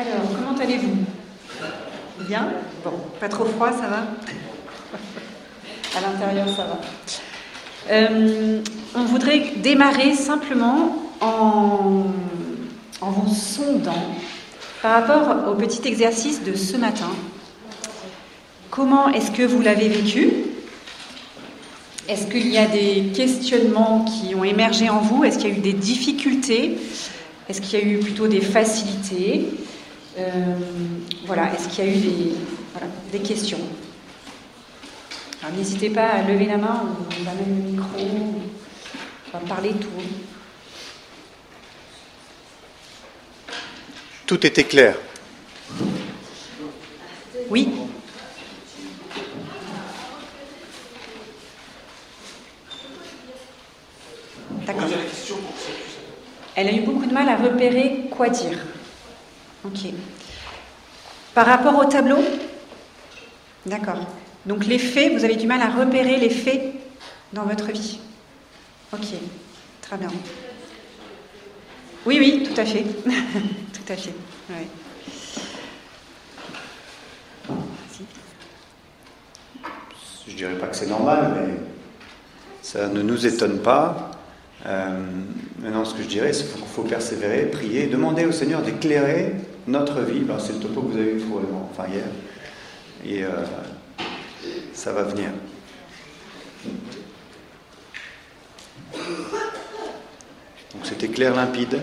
Alors, comment allez-vous? Bien? Bon, pas trop froid, ça va? À l'intérieur, ça va. Euh, on voudrait démarrer simplement en, vous sondant par rapport au petit exercice de ce matin. Comment est-ce que vous l'avez vécu? Est-ce qu'il y a des questionnements qui ont émergé en vous? Est-ce qu'il y a eu des difficultés? Est-ce qu'il y a eu plutôt des facilités? Voilà, est-ce qu'il y a eu des, voilà, des questions Alors n'hésitez pas à lever la main, on va mettre le micro, on va parler tout. Tout était clair. Oui D'accord. Elle a eu beaucoup de mal à repérer quoi dire. Ok. Par rapport au tableau D'accord. Donc les faits, vous avez du mal à repérer les faits dans votre vie. Ok, très bien. Oui, oui, tout à fait. tout à fait. Je dirais pas que c'est normal, mais ça ne nous étonne pas. Euh, maintenant, ce que je dirais, c'est qu'il faut persévérer, prier, demander au Seigneur d'éclairer notre vie. C'est le topo que vous avez eu pour, enfin, hier. Et euh, ça va venir. Donc c'était clair, limpide.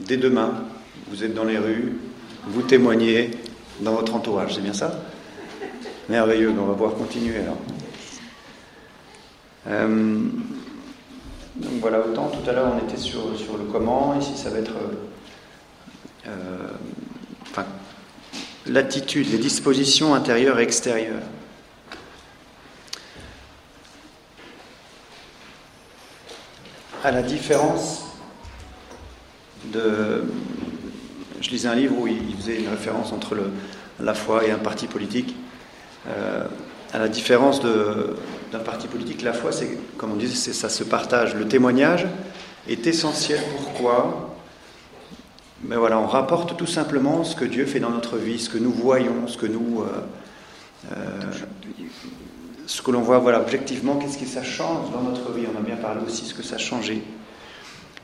Dès demain, vous êtes dans les rues, vous témoignez dans votre entourage, c'est bien ça? Merveilleux, on va pouvoir continuer alors. Euh, donc voilà, autant tout à l'heure on était sur, sur le comment, ici ça va être euh, enfin, l'attitude, les dispositions intérieures et extérieures. À la différence de. Je lisais un livre où il faisait une référence entre la foi et un parti politique. Euh, à la différence d'un parti politique, la foi, c'est, comme on disait, ça se partage. Le témoignage est essentiel. Pourquoi? Mais voilà, on rapporte tout simplement ce que Dieu fait dans notre vie, ce que nous voyons, ce que nous, euh, euh, ce que l'on voit, voilà, objectivement, qu'est-ce que ça change dans notre vie. On a bien parlé aussi de ce que ça a changé.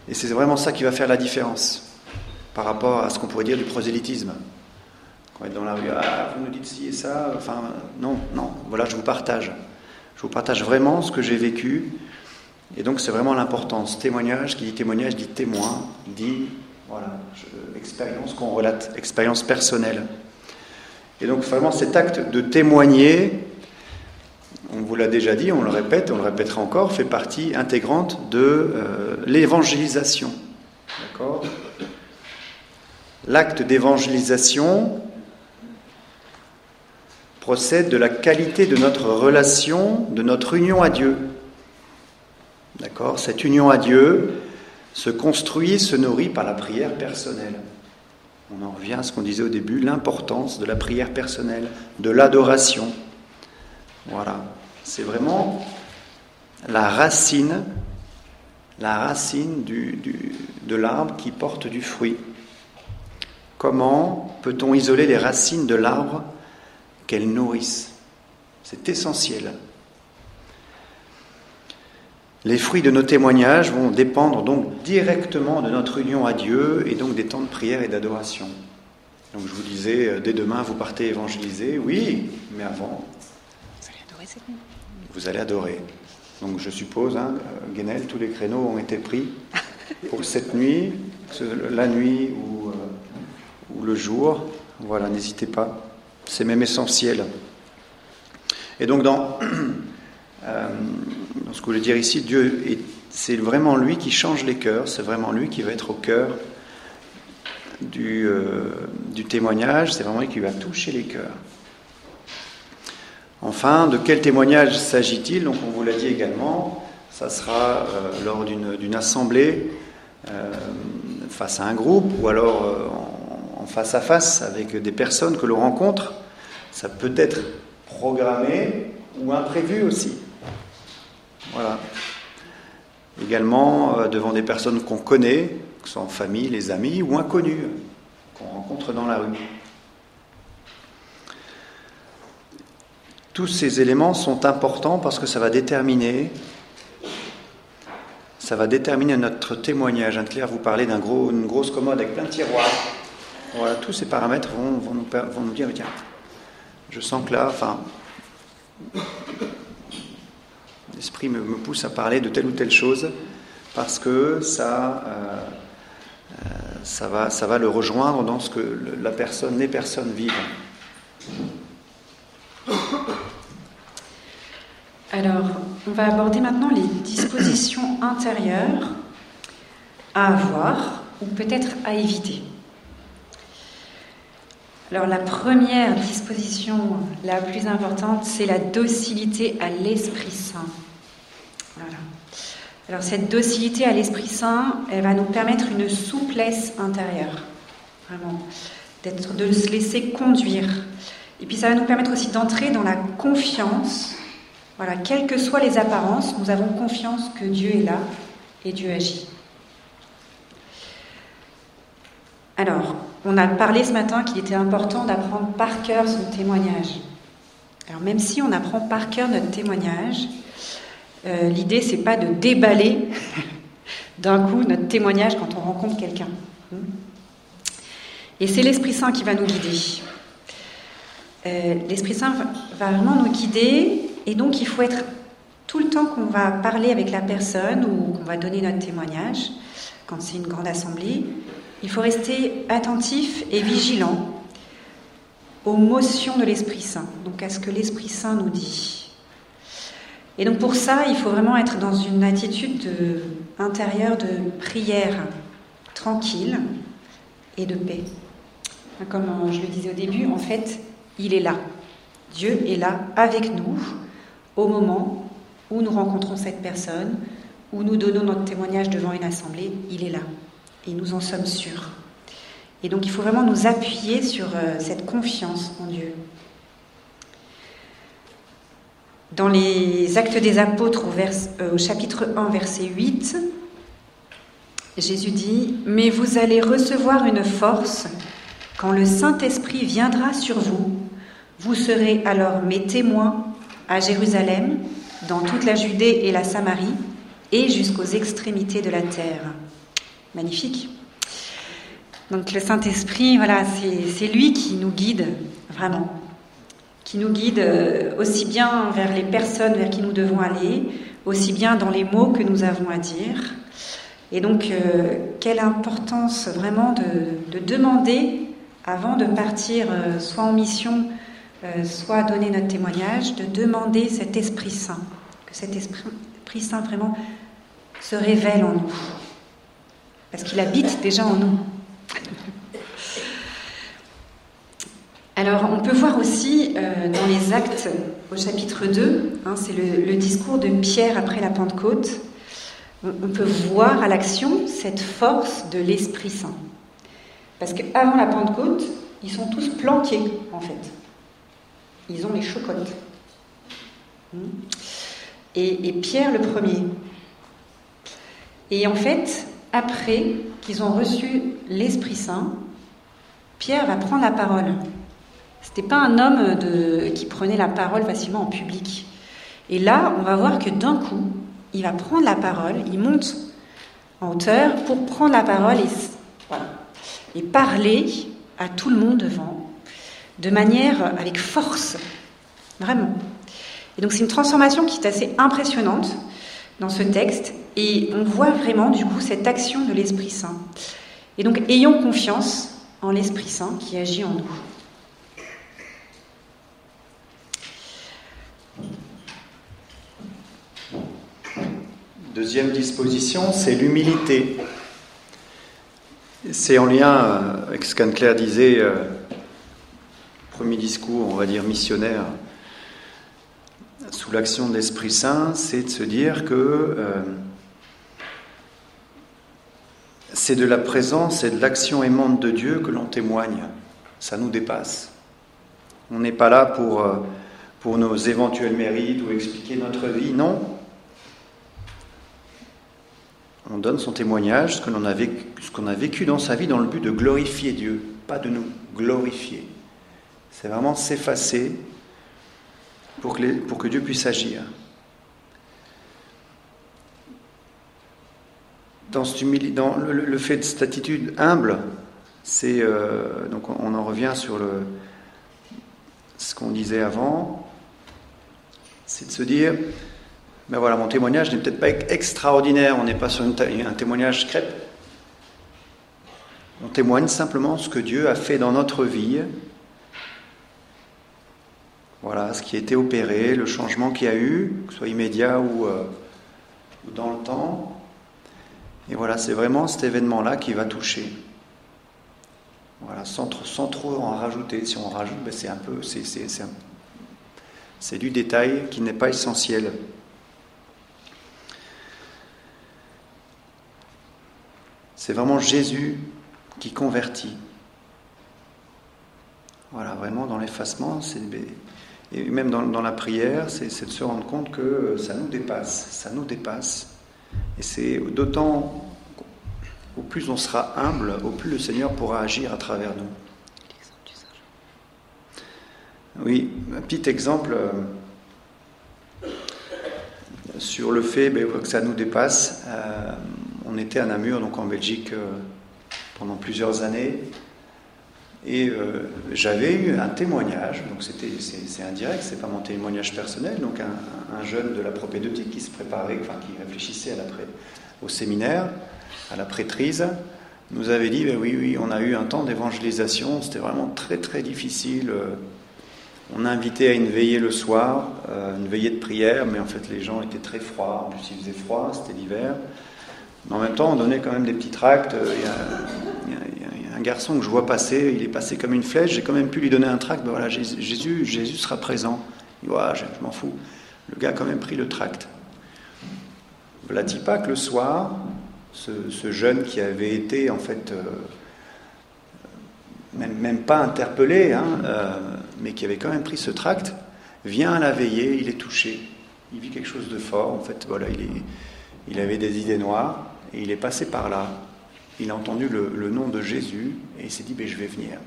Et c'est vraiment ça qui va faire la différence par rapport à ce qu'on pourrait dire du prosélytisme. Quand on est dans la rue, ah, vous nous dites ci et ça, enfin, non, non, voilà, je vous partage. Je vous partage vraiment ce que j'ai vécu. Et donc, c'est vraiment l'importance. Témoignage, qui dit témoignage, dit témoin, dit, voilà, expérience qu'on relate, expérience personnelle. Et donc, vraiment, cet acte de témoigner, on vous l'a déjà dit, on le répète, on le répétera encore, fait partie intégrante de euh, l'évangélisation. D'accord? L'acte d'évangélisation, procède de la qualité de notre relation, de notre union à Dieu. D'accord? Cette union à Dieu se construit, se nourrit par la prière personnelle. On en revient à ce qu'on disait au début, l'importance de la prière personnelle, de l'adoration. Voilà. C'est vraiment la racine, la racine de l'arbre qui porte du fruit. Comment peut-on isoler les racines de l'arbre qu'elles nourrissent? C'est essentiel. Les fruits de nos témoignages vont dépendre donc directement de notre union à Dieu et donc des temps de prière et d'adoration. Donc je vous disais, euh, dès demain, vous partez évangéliser, oui, mais avant, vous allez adorer cette nuit. Vous allez adorer. Donc je suppose, hein, Guénel, tous les créneaux ont été pris pour cette nuit, la nuit ou, euh, ou le jour. Voilà, n'hésitez pas. C'est même essentiel. Et donc, dans, euh, ce que je voulais dire ici, Dieu, c'est vraiment lui qui change les cœurs, c'est vraiment lui qui va être au cœur du, euh, du témoignage, c'est vraiment lui qui va toucher les cœurs. Enfin, de quel témoignage s'agit-il? Donc, on vous l'a dit également, ça sera euh, lors d'une assemblée face à un groupe ou alors en face à face avec des personnes que l'on rencontre. Ça peut être programmé ou imprévu aussi. Voilà. Également euh, devant des personnes qu'on connaît, que ce soit en famille, les amis ou inconnus. qu'on rencontre dans la rue. Tous ces éléments sont importants parce que ça va déterminer, ça va déterminer notre témoignage. Anne-Claire vous parlait d'une gros, grosse commode avec plein de tiroirs. Voilà, tous ces paramètres vont, vont, nous, vont nous, dire, tiens, je sens que là, enfin, l'esprit me, pousse à parler de telle ou telle chose parce que ça, euh, euh, ça, va, ça va le rejoindre dans ce que la personne, les personnes vivent. Alors, on va aborder maintenant les dispositions intérieures à avoir ou peut-être à éviter. Alors, la première disposition la plus importante, c'est la docilité à l'Esprit Saint. Voilà. Alors, cette docilité à l'Esprit Saint, elle va nous permettre une souplesse intérieure, vraiment, d'être, de se laisser conduire. Et puis, ça va nous permettre aussi d'entrer dans la confiance voilà, quelles que soient les apparences, nous avons confiance que Dieu est là et Dieu agit. Alors, on a parlé ce matin qu'il était important d'apprendre par cœur son témoignage. Alors, même si on apprend par cœur notre témoignage, euh, l'idée c'est pas de déballer d'un coup notre témoignage quand on rencontre quelqu'un. Et c'est l'Esprit Saint qui va nous guider. Euh, L'Esprit Saint va vraiment nous guider et donc il faut être tout le temps qu'on va parler avec la personne ou qu'on va donner notre témoignage, quand c'est une grande assemblée, il faut rester attentif et vigilant aux motions de l'Esprit Saint, donc à ce que l'Esprit Saint nous dit. Et donc pour ça, il faut vraiment être dans une attitude intérieure de prière tranquille et de paix. Comme je le disais au début, en fait, il est là. Dieu est là avec nous au moment où nous rencontrons cette personne, où nous donnons notre témoignage devant une assemblée, il est là. Et nous en sommes sûrs. Et donc il faut vraiment nous appuyer sur euh, cette confiance en Dieu. Dans les Actes des Apôtres au, euh, chapitre 1, verset 8, Jésus dit, Mais vous allez recevoir une force quand le Saint-Esprit viendra sur vous. Vous serez alors mes témoins à Jérusalem, dans toute la Judée et la Samarie, et jusqu'aux extrémités de la terre. Magnifique. Donc le Saint-Esprit, voilà, c'est lui qui nous guide, vraiment, qui nous guide euh, aussi bien vers les personnes vers qui nous devons aller, aussi bien dans les mots que nous avons à dire. Et donc, euh, quelle importance vraiment de, de, demander, avant de partir, euh, soit en mission, euh, soit donner notre témoignage, de demander cet Esprit Saint, que cet Esprit Saint vraiment se révèle en nous, parce qu'il habite déjà en nous. Alors, on peut voir aussi euh, dans les actes au chapitre 2, hein, c'est le, discours de Pierre après la Pentecôte, on, peut voir à l'action cette force de l'Esprit Saint. Parce qu'avant la Pentecôte, ils sont tous planqués, en fait ils ont les chocottes. Hmm. Et, Pierre le premier. Et en fait, après qu'ils ont reçu l'Esprit Saint, Pierre va prendre la parole. C'était pas un homme de, qui prenait la parole facilement en public. Et là, on va voir que d'un coup, il va prendre la parole, il monte en hauteur pour prendre la parole et, et parler à tout le monde devant de manière avec force, vraiment. Et donc c'est une transformation qui est assez impressionnante dans ce texte, et on voit vraiment du coup cette action de l'Esprit Saint. Et donc ayons confiance en l'Esprit Saint qui agit en nous. Deuxième disposition, c'est l'humilité. C'est en lien euh, avec ce qu'Anne-Claire disait euh, premier discours, on va dire missionnaire, sous l'action de l'Esprit Saint, c'est de se dire que euh, c'est de la présence et de l'action aimante de Dieu que l'on témoigne. Ça nous dépasse. On n'est pas là pour, pour nos éventuels mérites ou expliquer notre vie, non. On donne son témoignage, ce a, vécu, qu'on a vécu dans sa vie, dans le but de glorifier Dieu pas de nous glorifier. C'est vraiment s'effacer pour que, Dieu puisse agir. Dans, le, fait de cette attitude humble, euh, donc on, en revient sur ce qu'on disait avant, c'est de se dire, ben voilà, mon témoignage n'est peut-être pas extraordinaire, on n'est pas sur un témoignage crêpe. On témoigne simplement ce que Dieu a fait dans notre vie. Voilà, ce qui a été opéré, le changement qu'il y a eu, que ce soit immédiat ou, euh, dans le temps. Et voilà, c'est vraiment cet événement-là qui va toucher. Voilà, sans, sans, trop en rajouter. Si on rajoute, ben c'est un peu, c'est du détail qui n'est pas essentiel. C'est vraiment Jésus qui convertit. Voilà, vraiment dans l'effacement, et même dans, dans la prière, c'est de se rendre compte que ça nous dépasse, ça nous dépasse. Et c'est d'autant, au plus on sera humble, au plus le Seigneur pourra agir à travers nous. Oui, un petit exemple euh, sur le fait ben, que ça nous dépasse. Euh, on était à Namur, donc en Belgique, euh, pendant plusieurs années. Et euh, j'avais eu un témoignage, donc c'est, indirect, c'est pas mon témoignage personnel, donc un, jeune de la propédeutique qui se préparait, enfin qui réfléchissait à au séminaire, à la prêtrise, nous avait dit ben oui, oui, on a eu un temps d'évangélisation, c'était vraiment très très difficile. On a invité à une veillée le soir, euh, une veillée de prière, mais en fait les gens étaient très froids, en plus il faisait froid, c'était l'hiver. Mais en même temps, on donnait quand même des petits tracts. Il y, a, un garçon que je vois passer, il est passé comme une flèche, j'ai quand même pu lui donner un tract. Ben voilà, Jésus, Jésus sera présent. Il dit, je, m'en fous. Le gars a quand même pris le tract. Que le soir, ce, jeune qui avait été en fait euh, même, pas interpellé, hein, euh, mais qui avait quand même pris ce tract, vient à la veillée, il est touché, il vit quelque chose de fort. En fait, voilà, il avait des idées noires, et il est passé par là. Il a entendu le, nom de Jésus et il s'est dit ben, Je vais venir.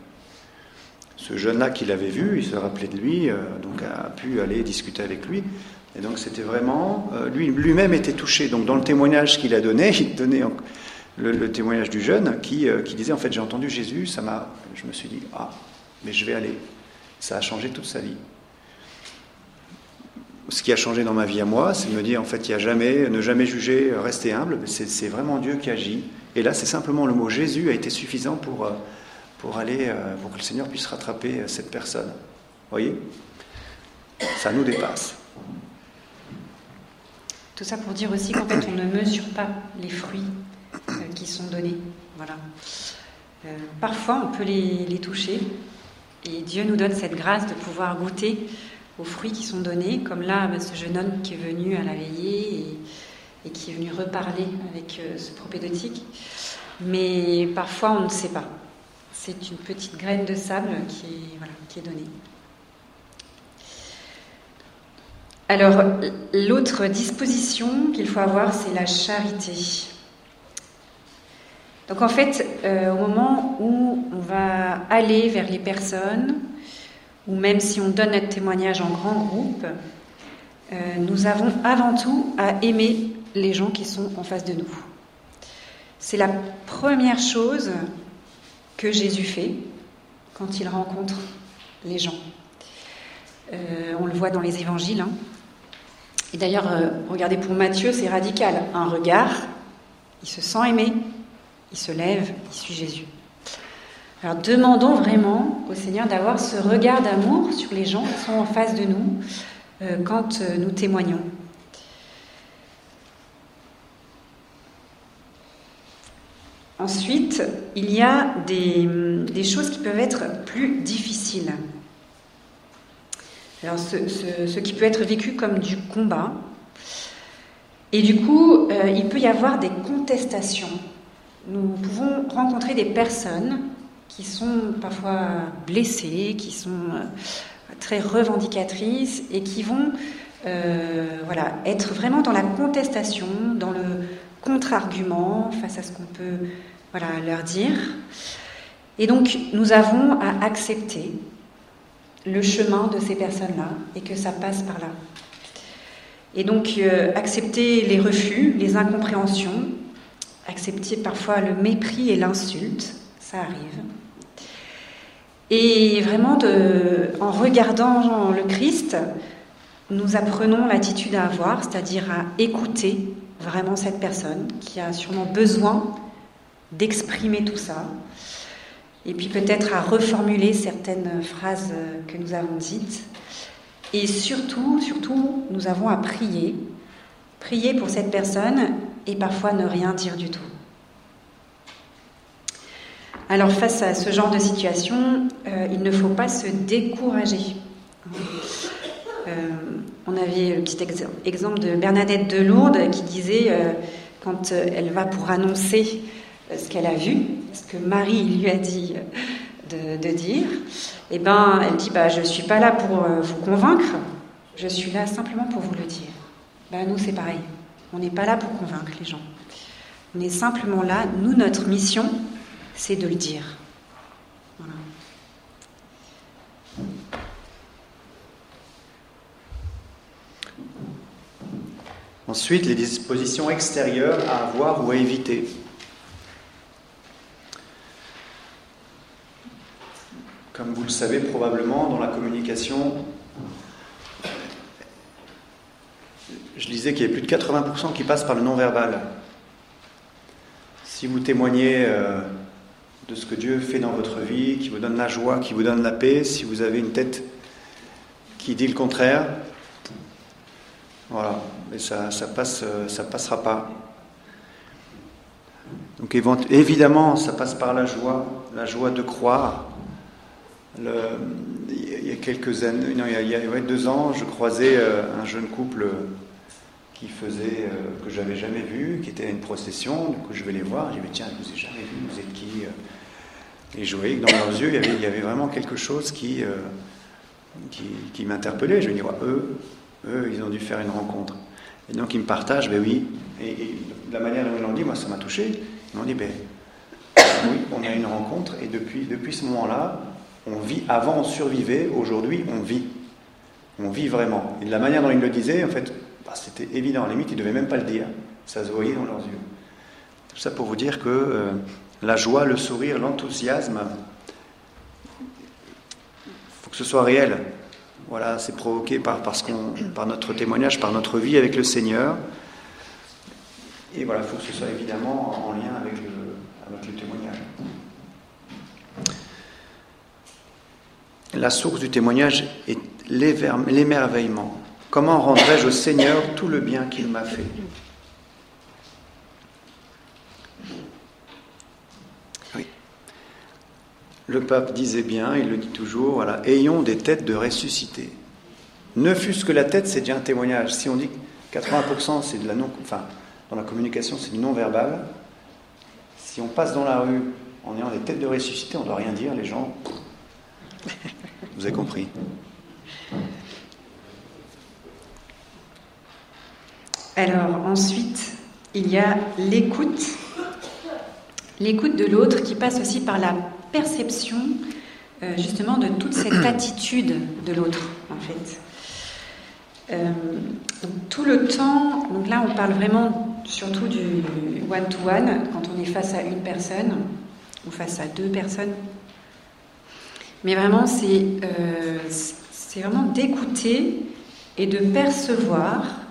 Ce jeune-là qu'il avait vu, il se rappelait de lui, euh, donc a pu aller discuter avec lui. Et donc c'était vraiment. Euh, lui, lui-même était touché. Donc dans le témoignage qu'il a donné, il donnait le, témoignage du jeune qui, euh, qui disait En fait, j'ai entendu Jésus, ça m'a. Je me suis dit Ah, mais je vais aller. Ça a changé toute sa vie ce qui a changé dans ma vie à moi, c'est de me dire en fait, il n'y a jamais, ne jamais juger, rester humble. C'est vraiment Dieu qui agit. Et là, c'est simplement le mot Jésus a été suffisant pour, euh, pour aller, euh, pour que le Seigneur puisse rattraper euh, cette personne. Vous voyez? Ça nous dépasse. Tout ça pour dire aussi qu'en fait, on ne mesure pas les fruits qui sont donnés. Voilà. parfois, on peut les, les toucher. Et Dieu nous donne cette grâce de pouvoir goûter aux fruits qui sont donnés, comme là, bah, ce jeune homme qui est venu à la veillée et, qui est venu reparler avec euh, ce propédeutique. Mais parfois, on ne sait pas. C'est une petite graine de sable qui est, donnée. Alors, l'autre disposition qu'il faut avoir, c'est la charité. Donc en fait, euh, au moment où on va aller vers les personnes, ou même si on donne notre témoignage en grand groupe, euh, nous avons avant tout à aimer les gens qui sont en face de nous. C'est la première chose que Jésus fait quand il rencontre les gens. Euh, on le voit dans les évangiles. Hein. Et d'ailleurs, euh, regardez pour Matthieu, c'est radical. Un regard, il se sent aimé, il se lève, il suit Jésus. Alors demandons vraiment au Seigneur d'avoir ce regard d'amour sur les gens qui sont en face de nous euh, quand euh, nous témoignons. Ensuite, il y a des, choses qui peuvent être plus difficiles. Alors, ce, qui peut être vécu comme du combat. Et du coup, euh, il peut y avoir des contestations. Nous pouvons rencontrer des personnes qui sont parfois blessées, qui sont euh, très revendicatrices et qui vont euh, voilà, être vraiment dans la contestation, dans le contre-argument face à ce qu'on peut voilà, leur dire. Et donc, nous avons à accepter le chemin de ces personnes-là et que ça passe par là. Et donc, euh, accepter les refus, les incompréhensions, accepter parfois le mépris et l'insulte, ça arrive. Et vraiment, en regardant le Christ, nous apprenons l'attitude à avoir, c'est-à-dire à écouter vraiment cette personne qui a sûrement besoin d'exprimer tout ça, et puis peut-être à reformuler certaines phrases que nous avons dites. Et surtout, surtout, nous avons à prier, prier pour cette personne et parfois ne rien dire du tout. Alors face à ce genre de situation, euh, il ne faut pas se décourager. Euh, on avait le petit exemple de Bernadette de Lourdes qui disait, euh, quand elle va pour annoncer ce qu'elle a vu, ce que Marie lui a dit de, dire, eh ben, elle dit bah, Je ne suis pas là pour vous convaincre, je suis là simplement pour vous le dire. Ben, nous, c'est pareil. On n'est pas là pour convaincre les gens. On est simplement là, nous, notre mission, c'est de le dire. Ensuite, les dispositions extérieures à avoir ou à éviter. Comme vous le savez probablement, dans la communication, je disais qu'il y a plus de 80% qui passent par le non-verbal. Si vous témoignez euh, de ce que Dieu fait dans votre vie, qui vous donne la joie, qui vous donne la paix, si vous avez une tête qui dit le contraire, voilà, mais ça, ça ça passera pas. Donc évidemment, ça passe par la joie, la joie de croire. Il y a quelques années, il y a, deux ans, je croisais euh, un jeune couple qui faisait euh, que j'avais jamais vu, qui était à une procession. Du je vais les voir. J'ai dit tiens, je vous ai jamais vu. Vous êtes qui et je voyais que dans leurs yeux, il y avait, vraiment quelque chose qui, euh, qui, m'interpellait. Je me dis, eux, eux, ils ont dû faire une rencontre. Et donc ils me partagent, ben oui. Et, la manière dont ils l'ont dit, moi, ça m'a touché. Ils m'ont dit, ben oui, on a une rencontre. Et depuis, depuis ce moment-là, on vit. Avant, on survivait. Aujourd'hui, on vit. On vit vraiment. Et de la manière dont ils le disaient, en fait, bah, c'était évident. À la limite, ils ne devaient même pas le dire. Ça se voyait dans leurs yeux. Tout ça pour vous dire que. Euh, la joie, le sourire, l'enthousiasme, il faut que ce soit réel. Voilà, c'est provoqué par, notre témoignage, par notre vie avec le Seigneur. Et voilà, il faut que ce soit évidemment en lien avec le, témoignage. La source du témoignage est l'émerveillement. Comment rendrai-je au Seigneur tout le bien qu'il m'a fait? Le pape disait bien, il le dit toujours, voilà, ayons des têtes de ressuscités. Ne fût-ce que la tête, c'est déjà un témoignage. Si on dit 80% c'est de la non, enfin, dans la communication, c'est du non-verbal. Si on passe dans la rue en ayant des têtes de ressuscités, on ne doit rien dire, les gens. Vous avez compris. Alors ensuite, il y a l'écoute. L'écoute de l'autre qui passe aussi par la perception euh, justement de toute cette attitude de l'autre, en fait. Euh, tout le temps, donc là on parle vraiment surtout du one-to-one, quand on est face à une personne ou face à deux personnes. Mais vraiment, c'est euh, vraiment d'écouter et de percevoir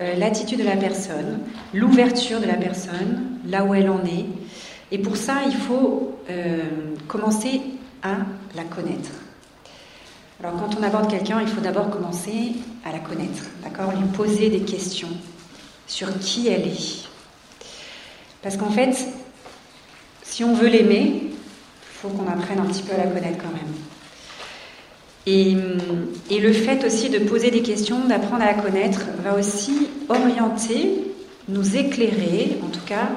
l'attitude de la personne, l'ouverture de la personne, là où elle en est, et pour ça, il faut commencer à la connaître. Alors quand on aborde quelqu'un, il faut d'abord commencer à la connaître, d'accord? Lui poser des questions sur qui elle est. Parce qu'en fait, si on veut l'aimer, il faut qu'on apprenne un petit peu à la connaître quand même. Et, et, le fait aussi de poser des questions, d'apprendre à la connaître, va aussi orienter, nous éclairer, en tout cas,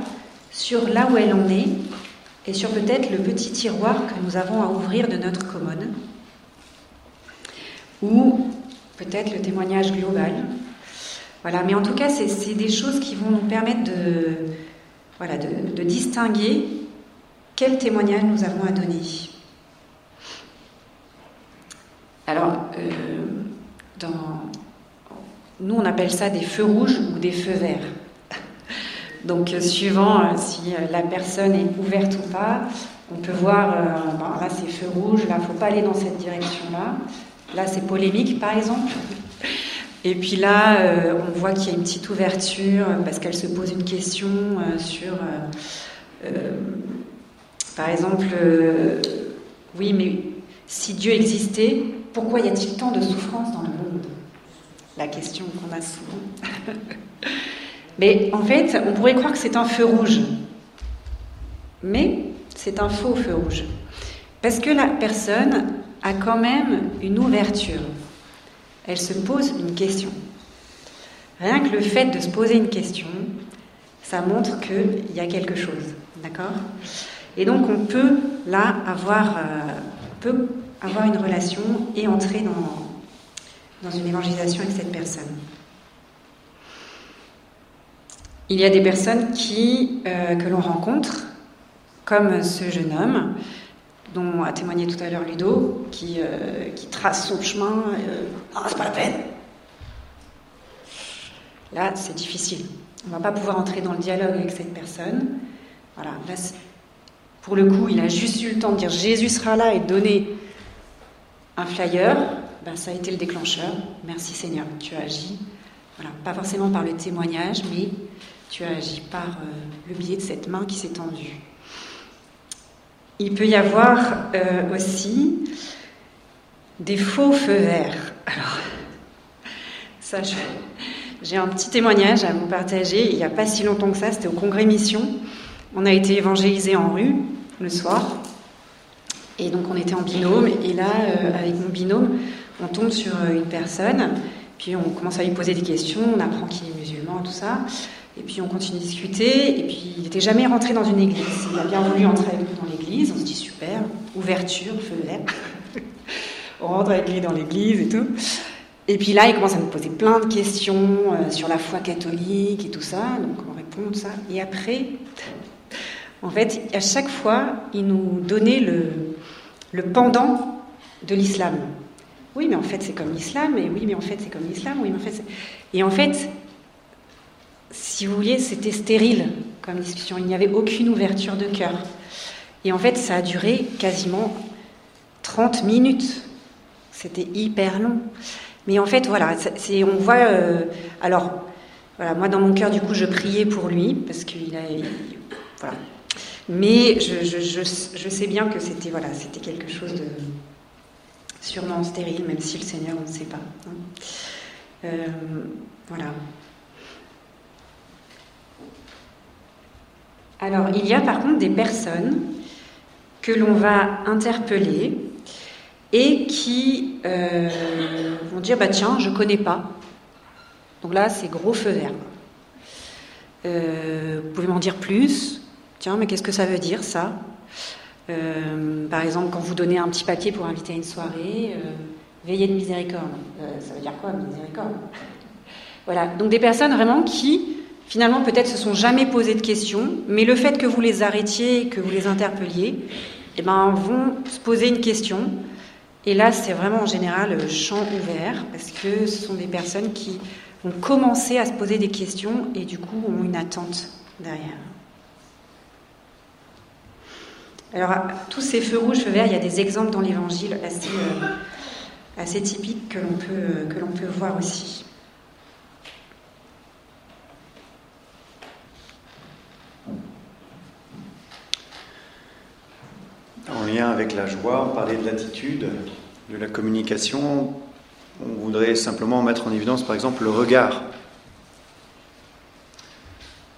sur là où elle en est et sur peut-être le petit tiroir que nous avons à ouvrir de notre commode, ou peut-être le témoignage global. Voilà, mais en tout cas, c'est des choses qui vont nous permettre de, voilà, de, distinguer quel témoignage nous avons à donner Alors, euh, nous, on appelle ça des feux rouges ou des feux verts. Donc, suivant si la personne est ouverte ou pas, on peut voir, là c'est feu rouge, là il ne faut pas aller dans cette direction-là. Là c'est polémique par exemple. Et puis là, euh, on voit qu'il y a une petite ouverture parce qu'elle se pose une question euh, sur, euh, par exemple, oui, mais si Dieu existait, pourquoi y a-t-il tant de souffrance dans le monde? La question qu'on a souvent. mais en fait, on pourrait croire que c'est un feu rouge. Mais c'est un faux feu rouge. Parce que la personne a quand même une ouverture elle se pose une question. Rien que le fait de se poser une question, ça montre qu'il y a quelque chose. D'accord? Et donc on peut là avoir, euh, peut avoir une relation et entrer dans, dans une évangélisation avec cette personne. Il y a des personnes qui, euh, que l'on rencontre, comme ce jeune homme, dont a témoigné tout à l'heure Ludo, qui, euh, qui, trace son chemin. Euh, ah, c'est pas la peine. Là, c'est difficile. On ne va pas pouvoir entrer dans le dialogue avec cette personne. Voilà. pour le coup, il a juste eu le temps de dire Jésus sera là et de donner un flyer. Ben, ça a été le déclencheur. Merci Seigneur, tu as agi. Voilà. Pas forcément par le témoignage, mais tu as agi par euh, le biais de cette main qui s'est tendue. Il peut y avoir euh, aussi des faux feux verts. Alors, ça, j'ai un petit témoignage à vous partager. Il n'y a pas si longtemps que ça, c'était au Congrès Mission. On a été évangélisé en rue le soir. Et donc on était en binôme. Et là, euh, avec mon binôme, on tombe sur une personne. Puis on commence à lui poser des questions. On apprend qu'il est musulman, tout ça. Et puis on continue de discuter. Et puis il n'était jamais rentré dans une église. Il a bien voulu entrer avec nous dans l'église. On se dit super, ouverture, feu vert. on rentre avec lui dans l'église et tout. Et puis là, il commence à nous poser plein de questions euh, sur la foi catholique et tout ça. Donc on répond tout ça. Et après, en fait, à chaque fois, il nous donnait le, le pendant de l'islam. Oui, mais en fait, c'est comme l'islam. Et oui, mais en fait, c'est comme l'islam. Oui, mais en fait, et en fait, si vous voulez, c'était stérile comme discussion. Il n'y avait aucune ouverture de cœur. Et en fait, ça a duré quasiment 30 minutes. C'était hyper long. Mais en fait, voilà, c'est, on voit. Euh, alors, voilà, moi, dans mon cœur, du coup, je priais pour lui, parce qu'il a. voilà. Mais je, sais bien que c'était, voilà, c'était quelque chose de sûrement stérile, même si le Seigneur, on ne sait pas. Hein. Euh, voilà. Alors, il y a par contre des personnes que l'on va interpeller et qui euh, vont dire bah tiens, je connais pas. Donc là, c'est gros feu vert. Euh, vous pouvez m'en dire plus? Tiens, mais qu'est-ce que ça veut dire ça? Euh, Par exemple, quand vous donnez un petit papier pour inviter à une soirée, veillez de miséricorde. ça veut dire quoi, miséricorde? Voilà. Donc des personnes vraiment qui finalement peut-être se sont jamais posé de questions, mais le fait que vous les arrêtiez, que vous les interpelliez, eh ben, vont se poser une question. Et là, c'est vraiment en général champ ouvert, parce que ce sont des personnes qui vont commencer à se poser des questions et du coup ont une attente derrière. Alors, tous ces feux rouges, feux verts, il y a des exemples dans l'Évangile assez, euh, assez typiques que l'on peut, que l'on peut voir aussi. En lien avec la joie, on parlait de l'attitude, de la communication. On voudrait simplement mettre en évidence, par exemple, le regard.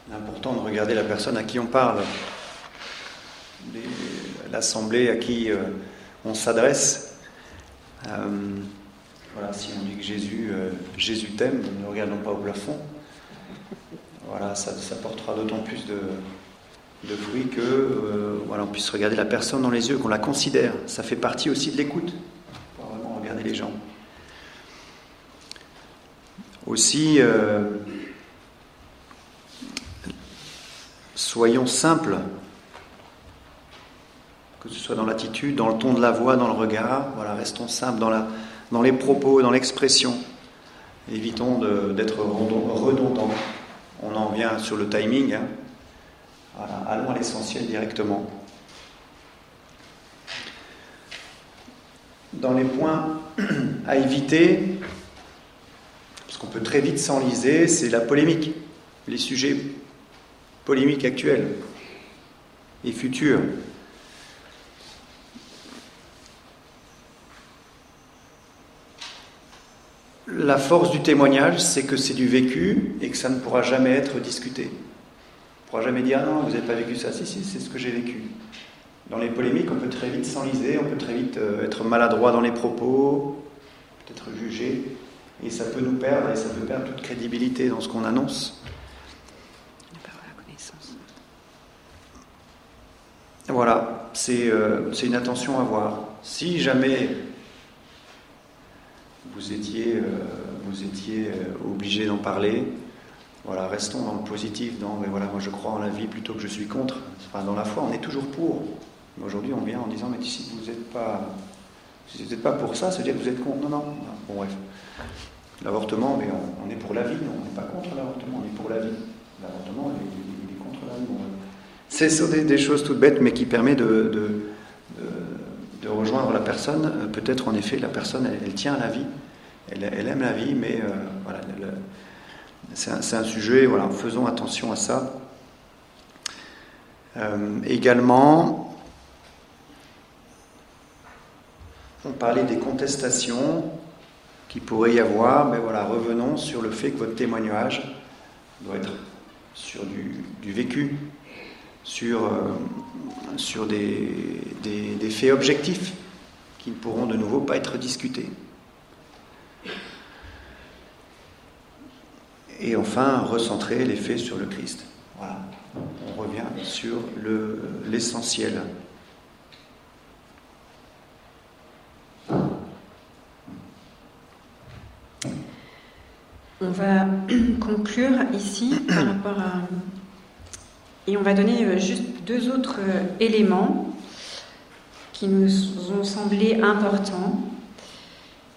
C'est important de regarder la personne à qui on parle, l'assemblée à qui euh, on s'adresse. Euh, voilà, si on dit que Jésus, euh, Jésus t'aime, ne regardons pas au plafond. Voilà, ça, ça portera d'autant plus de, de fruits que euh, voilà, on puisse regarder la personne dans les yeux, qu'on la considère. Ça fait partie aussi de l'écoute. Pas vraiment regarder les gens. Aussi, euh, soyons simples que ce soit dans l'attitude, dans le ton de la voix, dans le regard. Voilà, restons simples dans, la, dans les propos, dans l'expression. Évitons d'être redondants. On en vient sur le timing. Hein. Allons à l'essentiel directement. Dans les points à éviter, parce qu'on peut très vite s'enliser, c'est la polémique, les sujets polémiques actuels et futurs. La force du témoignage, c'est que c'est du vécu et que ça ne pourra jamais être discuté. Pourra jamais dire non, vous n'avez pas vécu ça. Si, si, c'est ce que j'ai vécu. Dans les polémiques, on peut très vite s'enliser, on peut très vite euh, être maladroit dans les propos, peut-être jugé, et ça peut nous perdre, et ça peut perdre toute crédibilité dans ce qu'on annonce. Voilà, euh, c'est une attention à avoir. Si jamais vous étiez, euh, vous étiez euh, obligé d'en parler. Voilà, restons dans le positif, dans mais voilà, moi je crois en la vie plutôt que je suis contre. Enfin, dans la foi, on est toujours pour. Aujourd'hui, on vient en disant mais si vous n'êtes pas, si vous n'êtes pas pour ça, ça veut dire que vous êtes contre. Non, non. Bon, bref. L'avortement, mais on, est pour la vie, on n'est pas contre l'avortement, on est pour la vie. L'avortement, il, est contre la vie. C'est sur des, choses toutes bêtes, mais qui permet de, de, rejoindre la personne. Peut-être en effet, la personne, elle tient à la vie elle, aime la vie, mais euh, voilà, c'est un, sujet, voilà, faisons attention à ça. Euh, également, on parlait des contestations qui pourrait y avoir, mais voilà, revenons sur le fait que votre témoignage doit être sur du, vécu, sur, euh, des faits objectifs qui ne pourront de nouveau pas être discutés. Et enfin, recentrer les faits sur le Christ. Voilà. On revient sur l'essentiel. on va conclure ici par rapport à... Et on va donner euh, juste deux autres euh, éléments qui nous ont semblé importants.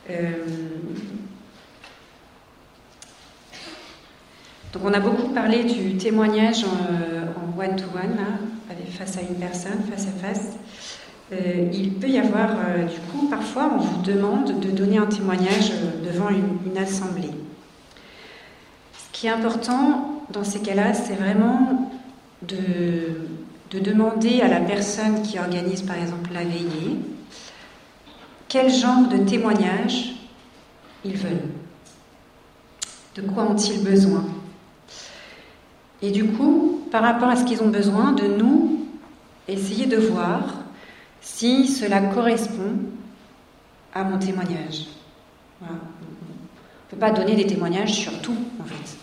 Euh, donc on a beaucoup parlé du témoignage en one-to-one, face à une personne, face à face. Euh, il peut y avoir, euh, du coup, parfois on vous demande de donner un témoignage devant une, assemblée. Ce qui est important dans ces cas-là, c'est vraiment de demander à la personne qui organise par exemple la veillée, quel genre de témoignage ils veulent. De quoi ont-ils besoin? Et du coup, par rapport à ce qu'ils ont besoin, de nous, essayer de voir si cela correspond à mon témoignage. On ne peut pas donner des témoignages sur tout, en fait.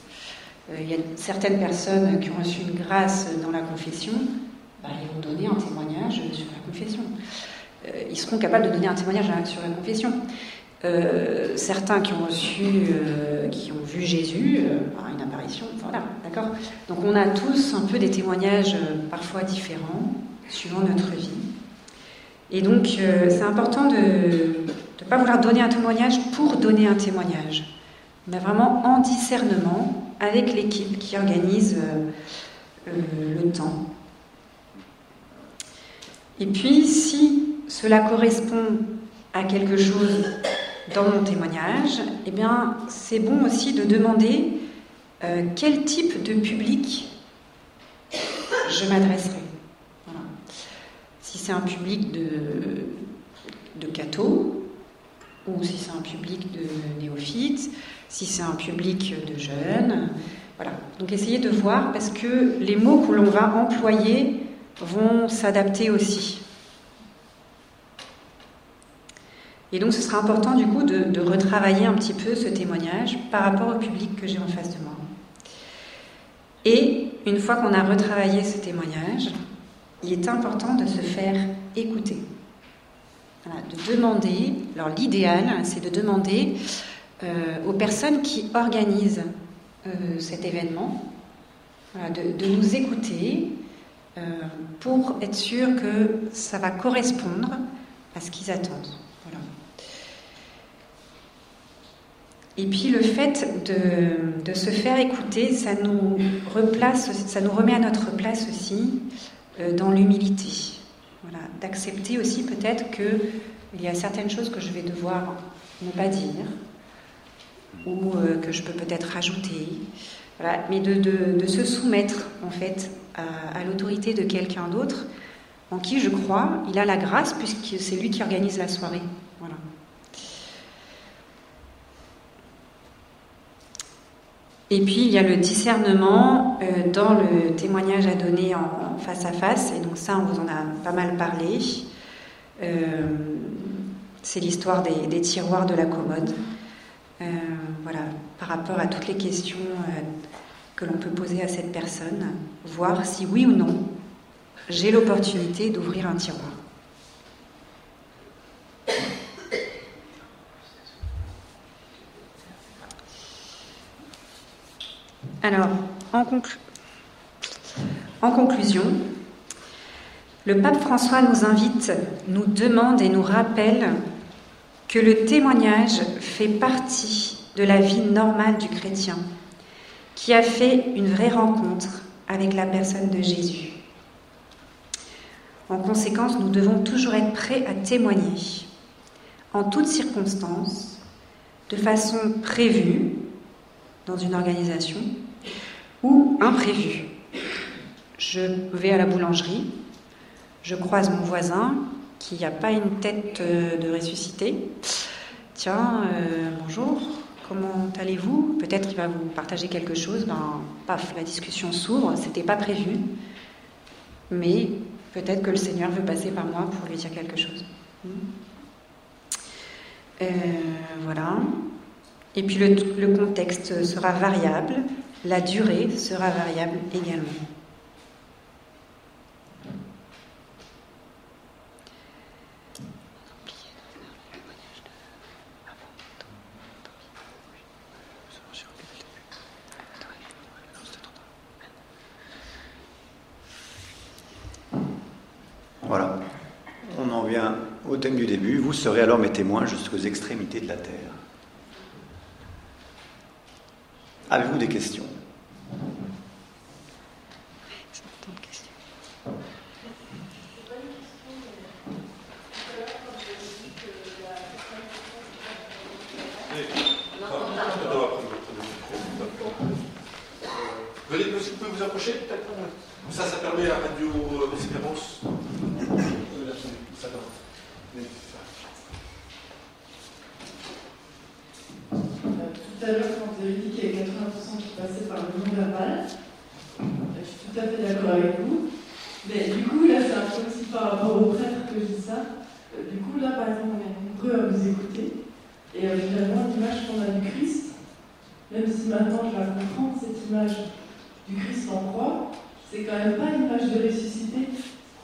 Euh, il y a certaines personnes qui ont reçu une grâce dans la confession, bah, ils vont donner un témoignage sur la confession. Euh, ils seront capables de donner un témoignage sur la confession. Euh, certains qui ont reçu, euh, qui ont vu Jésus par une apparition, voilà, d'accord Donc on a tous un peu des témoignages parfois différents, suivant notre vie. Et donc c'est important de ne pas vouloir donner un témoignage pour donner un témoignage, mais vraiment en discernement avec l'équipe qui organise le temps. Et puis si cela correspond à quelque chose dans mon témoignage, eh bien, c'est bon aussi de demander euh, quel type de public je m'adresserai. Si c'est un public de, de cathos, ou si c'est un public de néophytes, si c'est un public de jeunes. Voilà. Donc essayez de voir parce que les mots que l'on va employer vont s'adapter aussi. Et donc ce sera important du coup de, retravailler un petit peu ce témoignage par rapport au public que j'ai en face de moi. Et une fois qu'on a retravaillé ce témoignage, il est important de se faire écouter. de demander, alors l'idéal c'est de demander euh, aux personnes qui organisent euh, cet événement de, nous écouter pour être sûr que ça va correspondre à ce qu'ils attendent. Et puis le fait de, se faire écouter, ça nous replace, ça nous remet à notre place aussi euh, dans l'humilité. Voilà, d'accepter aussi peut-être qu'il y a certaines choses que je vais devoir ne pas dire ou euh, que je peux peut-être rajouter. Voilà, mais de, se soumettre en fait à, à l'autorité de quelqu'un d'autre en qui je crois il a la grâce puisque c'est lui qui organise la soirée. Voilà. Et puis il y a le discernement euh, dans le témoignage à donner en, face à face, et donc ça on vous en a pas mal parlé. Euh, c'est l'histoire des, tiroirs de la commode. Euh, voilà, par rapport à toutes les questions que l'on peut poser à cette personne, voir si oui ou non j'ai l'opportunité d'ouvrir un tiroir. Alors, en, conclusion, le pape François nous invite, nous demande et nous rappelle que le témoignage fait partie de la vie normale du chrétien, qui a fait une vraie rencontre avec la personne de Jésus. En conséquence, nous devons toujours être prêts à témoigner, en toutes circonstances, de façon prévue, dans une organisation, ou imprévu. Je vais à la boulangerie, je croise mon voisin qui n'a pas une tête euh, de ressuscité. Tiens, euh, bonjour, comment allez-vous? Peut-être il va vous partager quelque chose. Ben, paf, la discussion s'ouvre, c'était pas prévu. Mais peut-être que le Seigneur veut passer par moi pour lui dire quelque chose. Euh, voilà. Et puis le contexte sera variable. La durée sera variable également. Voilà. On en vient au thème du début. Vous serez alors mes témoins jusqu'aux extrémités de la terre. Avez-vous des questions Venez, vous peut-être Ça, ça permet la radio Espérance. Tout à l'heure, quand vous avez dit qu'il y avait 80% qui passaient par le non-verbal, je suis tout à fait d'accord avec vous. Mais du coup, là, c'est un peu aussi par rapport aux prêtres que je dis ça. Euh, du coup, là, par exemple, on est nombreux à vous écouter. Et euh, finalement, l'image qu'on a du Christ, même si maintenant je la comprends, cette image du Christ en croix, c'est quand même pas une image de ressuscité.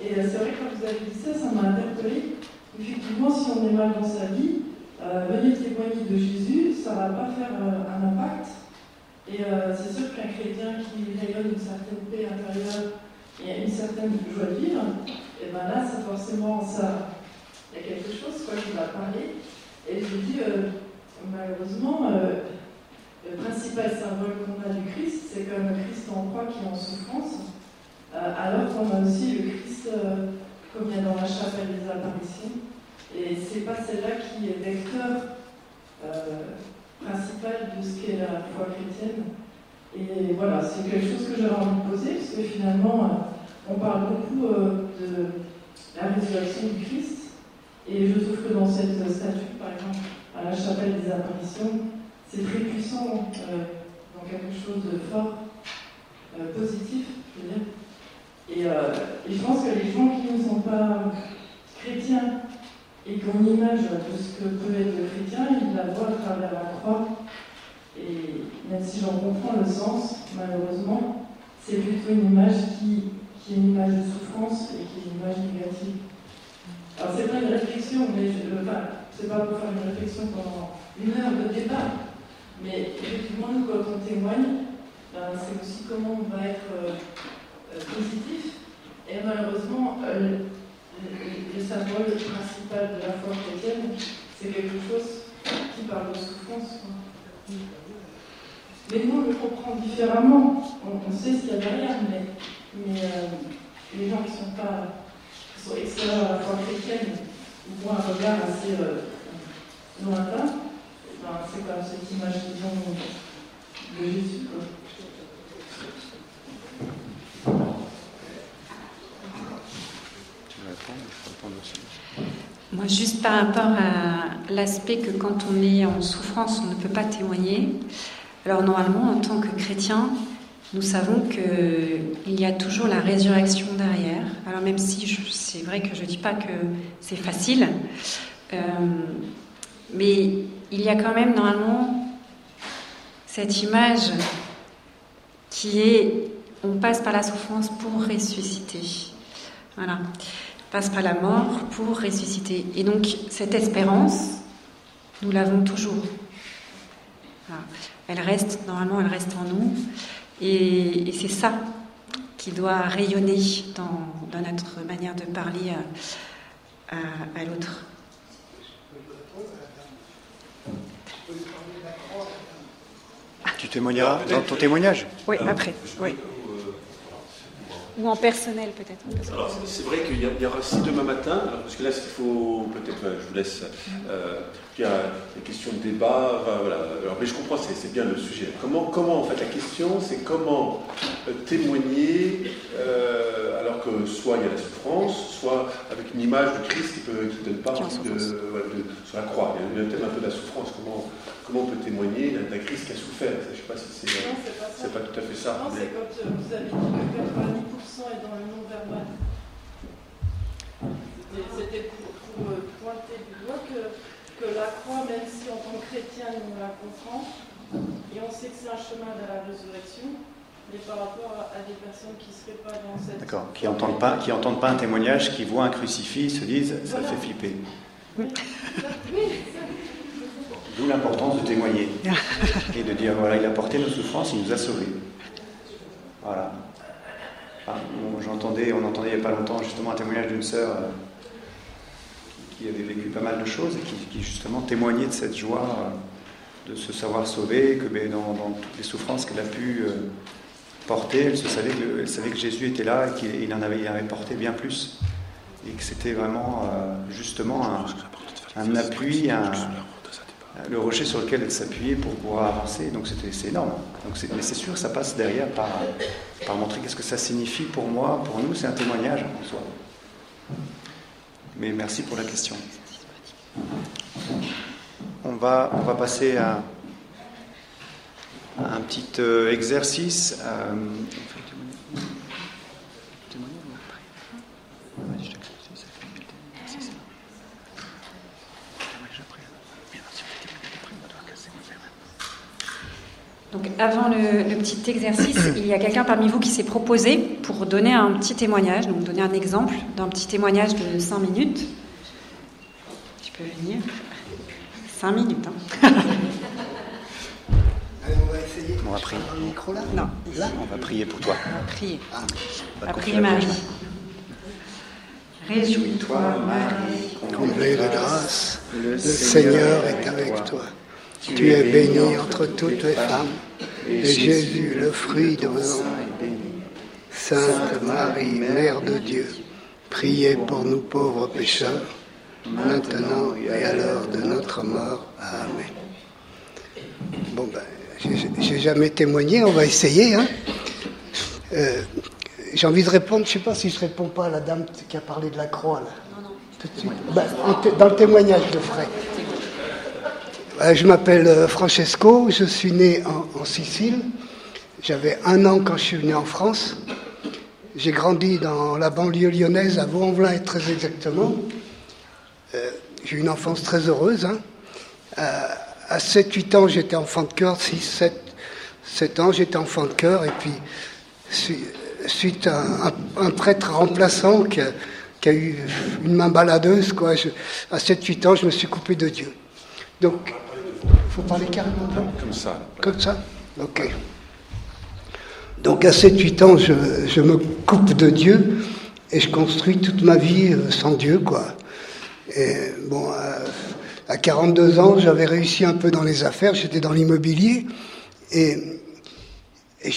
Et euh, c'est vrai que quand vous avez dit ça, ça m'a interpellé. Effectivement, si on est mal dans sa vie, euh, venir témoigner de Jésus, ça ne va pas faire euh, un impact. Et euh, c'est sûr qu'un chrétien qui rayonne une certaine paix intérieure et une certaine joie de vivre, et ben là, c'est forcément ça. Il y a quelque chose quoi, qui va parler. Et je dis, malheureusement, le principal symbole qu'on a du Christ, c'est comme le Christ en croix qui est en souffrance, alors qu'on a aussi le Christ, comme il y a dans la chapelle des apparitions, et c'est pas celle-là qui est vecteur euh, principal de ce qu'est la foi chrétienne. Et voilà, c'est quelque chose que j'avais envie de poser, parce que finalement, euh, on parle beaucoup euh, de la résurrection du Christ. Et je trouve que dans cette statue, par exemple, à la chapelle des apparitions, c'est très puissant dans quelque chose de fort, positif, je veux dire. Et, et, je pense que les gens qui ne sont pas chrétiens et qu'on image de ce que peut être le chrétien, il la voit à travers la croix. Et même si j'en comprends le sens, malheureusement, c'est plutôt une image qui, qui, est une image de souffrance et qui est une image négative. Alors c'est pas une réflexion, mais je, enfin, c'est pas pour faire une réflexion pendant une heure de débat, mais effectivement, nous, quand on témoigne, ben, c'est aussi comment on va être euh, euh, positif. Et malheureusement, euh, le, symbole principal de la foi chrétienne, c'est quelque chose qui parle de souffrance. Hein. Mais nous, on le comprend différemment. On, sait ce qu'il y a derrière, mais, mais les gens qui sont pas à la foi chrétienne voient un regard assez lointain. C'est comme cette image qu'ils ont de Jésus. Quoi. Moi, juste par rapport à l'aspect que quand on est en souffrance, on ne peut pas témoigner. Alors normalement, en tant que chrétien, nous savons qu'il y a toujours la résurrection derrière. Alors même si c'est vrai que je ne dis pas que c'est facile, euh, mais il y a quand même normalement cette image qui est on passe par la souffrance pour ressusciter. Voilà passe par la mort pour ressusciter. Et donc cette espérance, nous l'avons toujours. Elle reste, normalement, elle reste en nous. Et, c'est ça qui doit rayonner dans, notre manière de parler à l'autre. Tu témoigneras dans ton témoignage Oui, après. Oui. Ou en personnel peut-être. Alors c'est vrai qu'il y, aura aussi demain matin, parce que là il faut peut-être, je vous laisse, euh, il y a des questions de débat, voilà. Alors, mais je comprends, c'est bien le sujet. Comment, comment en fait la question, c'est comment euh, témoigner euh, alors que soit il y a la souffrance, soit avec une image de Christ qui ne qui donne pas envie de, sur la croix. Il y a peut-être un peu de la souffrance. Comment, comment on peut témoigner d'un Christ qui a souffert? Je ne sais pas si c'est pas, pas, tout à fait ça. Non, c'est quand vous avez dit que 90% est dans le non-verbal. C'était pour, pour, pointer du doigt que, que, la croix, même si en tant que chrétien on la comprend, et on sait que c'est un chemin vers la résurrection, mais par rapport à, des personnes qui ne seraient pas dans cette. D'accord, qui n'entendent pas, qui entendent pas un témoignage, qui voient un crucifix, se disent ça fait flipper. D'où l'importance de témoigner et de dire voilà, il a porté nos souffrances, il nous a sauvés. Voilà. J'entendais, on entendait il n'y a pas longtemps justement un témoignage d'une sœur euh, qui, avait vécu pas mal de choses et qui, justement témoignait de cette joie euh, de se savoir sauver, que ben, dans, toutes les souffrances qu'elle a pu euh, porter, elle, savait que, Jésus était là et qu'il en avait, porté bien plus. Et que c'était vraiment justement un, appui, le rocher sur lequel elle s'appuyait pour pouvoir avancer. Donc c'est énorme. Donc mais c'est sûr, ça passe derrière par, par montrer qu'est-ce que ça signifie pour moi, pour nous, c'est un témoignage en soi. Merci pour la question. On va, on va passer à, un petit euh, exercice. Euh, Donc avant le, petit exercice, il y a quelqu'un parmi vous qui s'est proposé pour donner un petit témoignage, donc donner un exemple d'un petit témoignage de 5 minutes. Tu peux venir 5 minutes. Hein. Allez, on va essayer. On va prier. Le micro là Non. Là On va prier pour toi. On va prier. Ah. On va prier Marie. Réjouis-toi, Marie. Comblée de grâce, le Seigneur est avec toi. Tu es bénie entre toutes les femmes, et Jésus, le fruit de vos est béni. Sainte Marie, Mère de Dieu, priez pour nous pauvres pécheurs, maintenant et à l'heure de notre mort. Amen. Bon ben, j'ai jamais témoigné, on va essayer. Hein. Euh, j'ai envie de répondre, je ne sais pas si je réponds pas à la dame qui a parlé de la croix là. Non, non. Tout de suite. Ben, dans le témoignage de Fray. Euh, je m'appelle euh, Francesco, je suis né en, Sicile. J'avais un an quand je suis venu en France. J'ai grandi dans la banlieue lyonnaise, à Vaux-en-Velin très exactement. Euh, j'ai eu une enfance très heureuse. Hein. à 7-8 ans, j'étais enfant de cœur. 6, 7, 7 ans, j'étais enfant de cœur. Et puis, suite à un, prêtre remplaçant qui a, eu une main baladeuse, quoi, à 7-8 ans, je me suis coupé de Dieu. Donc, il faut parler carrément Comme ça. Comme ça? Ok. Donc à 7-8 ans, je, me coupe de Dieu et je construis toute ma vie euh, sans Dieu, quoi. Et bon, à 42 ans, j'avais réussi un peu dans les affaires, j'étais dans l'immobilier, et, et